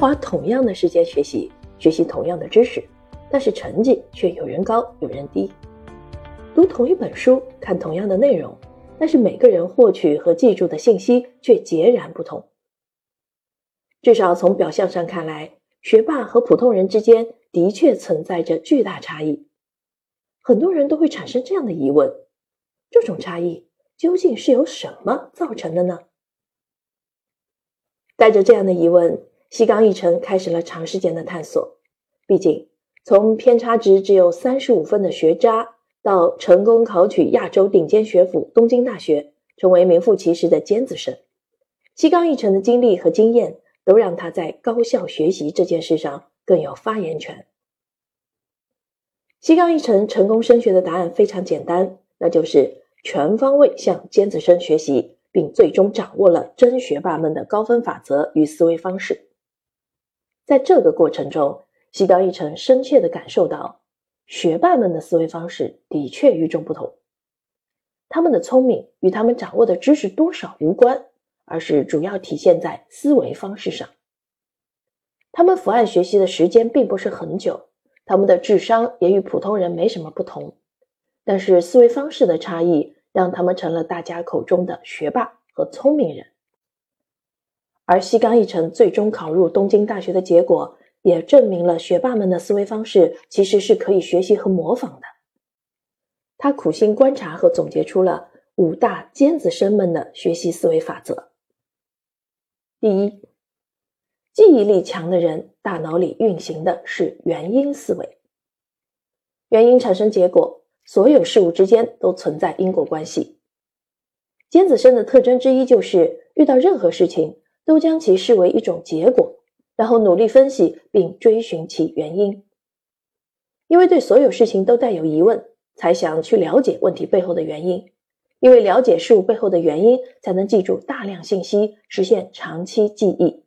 花同样的时间学习，学习同样的知识，但是成绩却有人高有人低。读同一本书，看同样的内容，但是每个人获取和记住的信息却截然不同。至少从表象上看来，学霸和普通人之间的确存在着巨大差异。很多人都会产生这样的疑问：这种差异究竟是由什么造成的呢？带着这样的疑问，西冈一成开始了长时间的探索。毕竟，从偏差值只有三十五分的学渣，到成功考取亚洲顶尖学府东京大学，成为名副其实的尖子生，西冈一成的经历和经验都让他在高效学习这件事上更有发言权。西冈一成成功升学的答案非常简单，那就是全方位向尖子生学习，并最终掌握了真学霸们的高分法则与思维方式。在这个过程中，西高一成深切地感受到，学霸们的思维方式的确与众不同。他们的聪明与他们掌握的知识多少无关，而是主要体现在思维方式上。他们伏案学习的时间并不是很久。他们的智商也与普通人没什么不同，但是思维方式的差异让他们成了大家口中的学霸和聪明人。而西冈一成最终考入东京大学的结果，也证明了学霸们的思维方式其实是可以学习和模仿的。他苦心观察和总结出了五大尖子生们的学习思维法则。第一。记忆力强的人，大脑里运行的是原因思维。原因产生结果，所有事物之间都存在因果关系。尖子生的特征之一就是遇到任何事情都将其视为一种结果，然后努力分析并追寻其原因。因为对所有事情都带有疑问，才想去了解问题背后的原因。因为了解事物背后的原因，才能记住大量信息，实现长期记忆。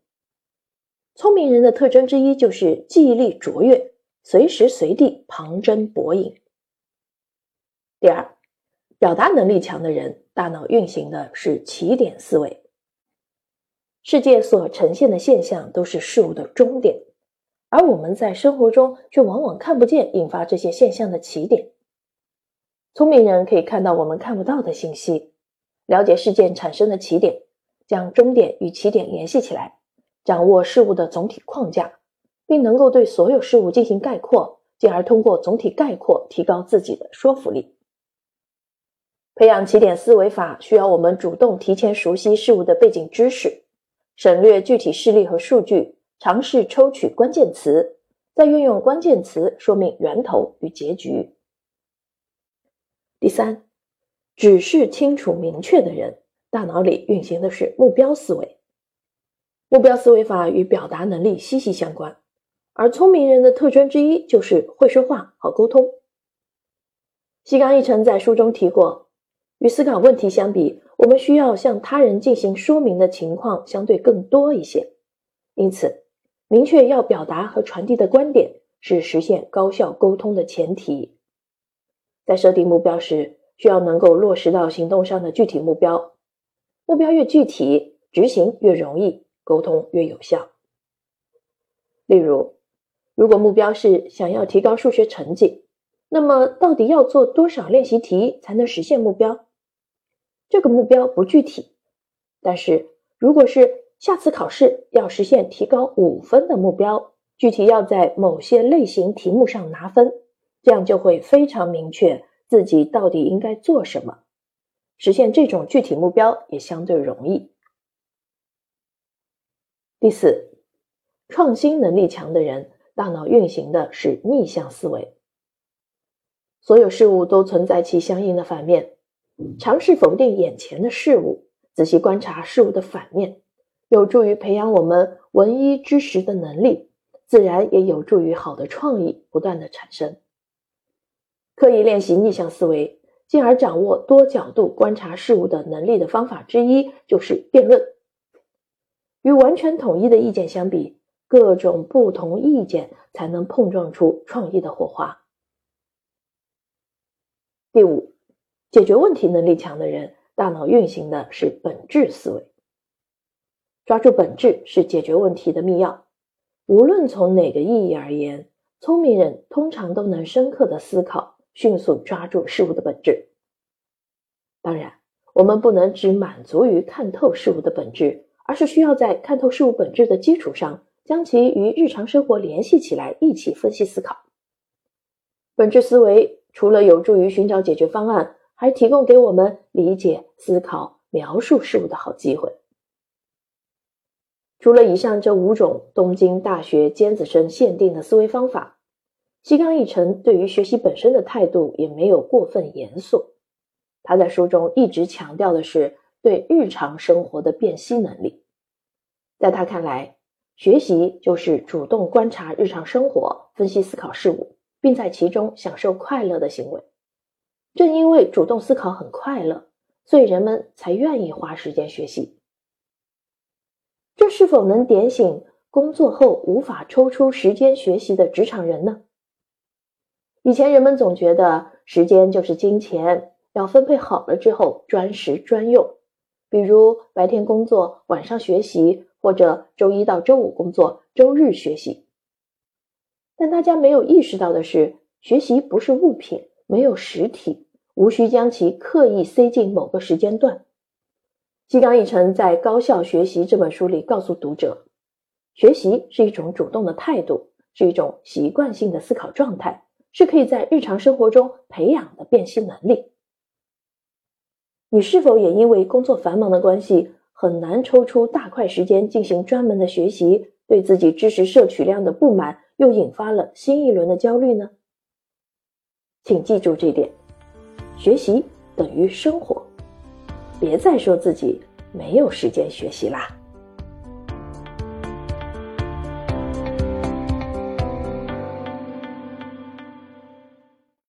聪明人的特征之一就是记忆力卓越，随时随地旁征博引。第二，表达能力强的人，大脑运行的是起点思维。世界所呈现的现象都是事物的终点，而我们在生活中却往往看不见引发这些现象的起点。聪明人可以看到我们看不到的信息，了解事件产生的起点，将终点与起点联系起来。掌握事物的总体框架，并能够对所有事物进行概括，进而通过总体概括提高自己的说服力。培养起点思维法需要我们主动提前熟悉事物的背景知识，省略具体事例和数据，尝试抽取关键词，再运用关键词说明源头与结局。第三，指示清楚明确的人，大脑里运行的是目标思维。目标思维法与表达能力息息相关，而聪明人的特征之一就是会说话、好沟通。西冈一成在书中提过，与思考问题相比，我们需要向他人进行说明的情况相对更多一些。因此，明确要表达和传递的观点是实现高效沟通的前提。在设定目标时，需要能够落实到行动上的具体目标。目标越具体，执行越容易。沟通越有效。例如，如果目标是想要提高数学成绩，那么到底要做多少练习题才能实现目标？这个目标不具体。但是，如果是下次考试要实现提高五分的目标，具体要在某些类型题目上拿分，这样就会非常明确自己到底应该做什么。实现这种具体目标也相对容易。第四，创新能力强的人，大脑运行的是逆向思维。所有事物都存在其相应的反面，尝试否定眼前的事物，仔细观察事物的反面，有助于培养我们闻一知十的能力，自然也有助于好的创意不断的产生。刻意练习逆向思维，进而掌握多角度观察事物的能力的方法之一，就是辩论。与完全统一的意见相比，各种不同意见才能碰撞出创意的火花。第五，解决问题能力强的人，大脑运行的是本质思维。抓住本质是解决问题的密钥。无论从哪个意义而言，聪明人通常都能深刻的思考，迅速抓住事物的本质。当然，我们不能只满足于看透事物的本质，而是需要在看透事物本质的基础上，将其与日常生活联系起来，一起分析思考。本质思维除了有助于寻找解决方案，而提供给我们理解、思考、描述事物的好机会。除了以上这五种东京大学尖子生限定的思维方法，西冈义成对于学习本身的态度也没有过分严肃。他在书中一直强调的是对日常生活的辨析能力。在他看来，学习就是主动观察日常生活，分析思考事物，并在其中享受快乐的行为。正因为主动思考很快乐，所以人们才愿意花时间学习。这是否能点醒工作后无法抽出时间学习的职场人呢？以前人们总觉得时间就是金钱，要分配好了之后专时专用，比如白天工作，晚上学习，或者周一到周五工作，周日学习。但大家没有意识到的是，学习不是物品，没有实体，无需将其刻意塞进某个时间段。西冈义成在《高效学习》这本书里告诉读者，学习是一种主动的态度，是一种习惯性的思考状态，是可以在日常生活中培养的辨析能力。你是否也因为工作繁忙的关系，很难抽出大块时间进行专门的学习，对自己知识摄取量的不满，又引发了新一轮的焦虑呢？请记住这点：学习等于生活。别再说自己没有时间学习啦。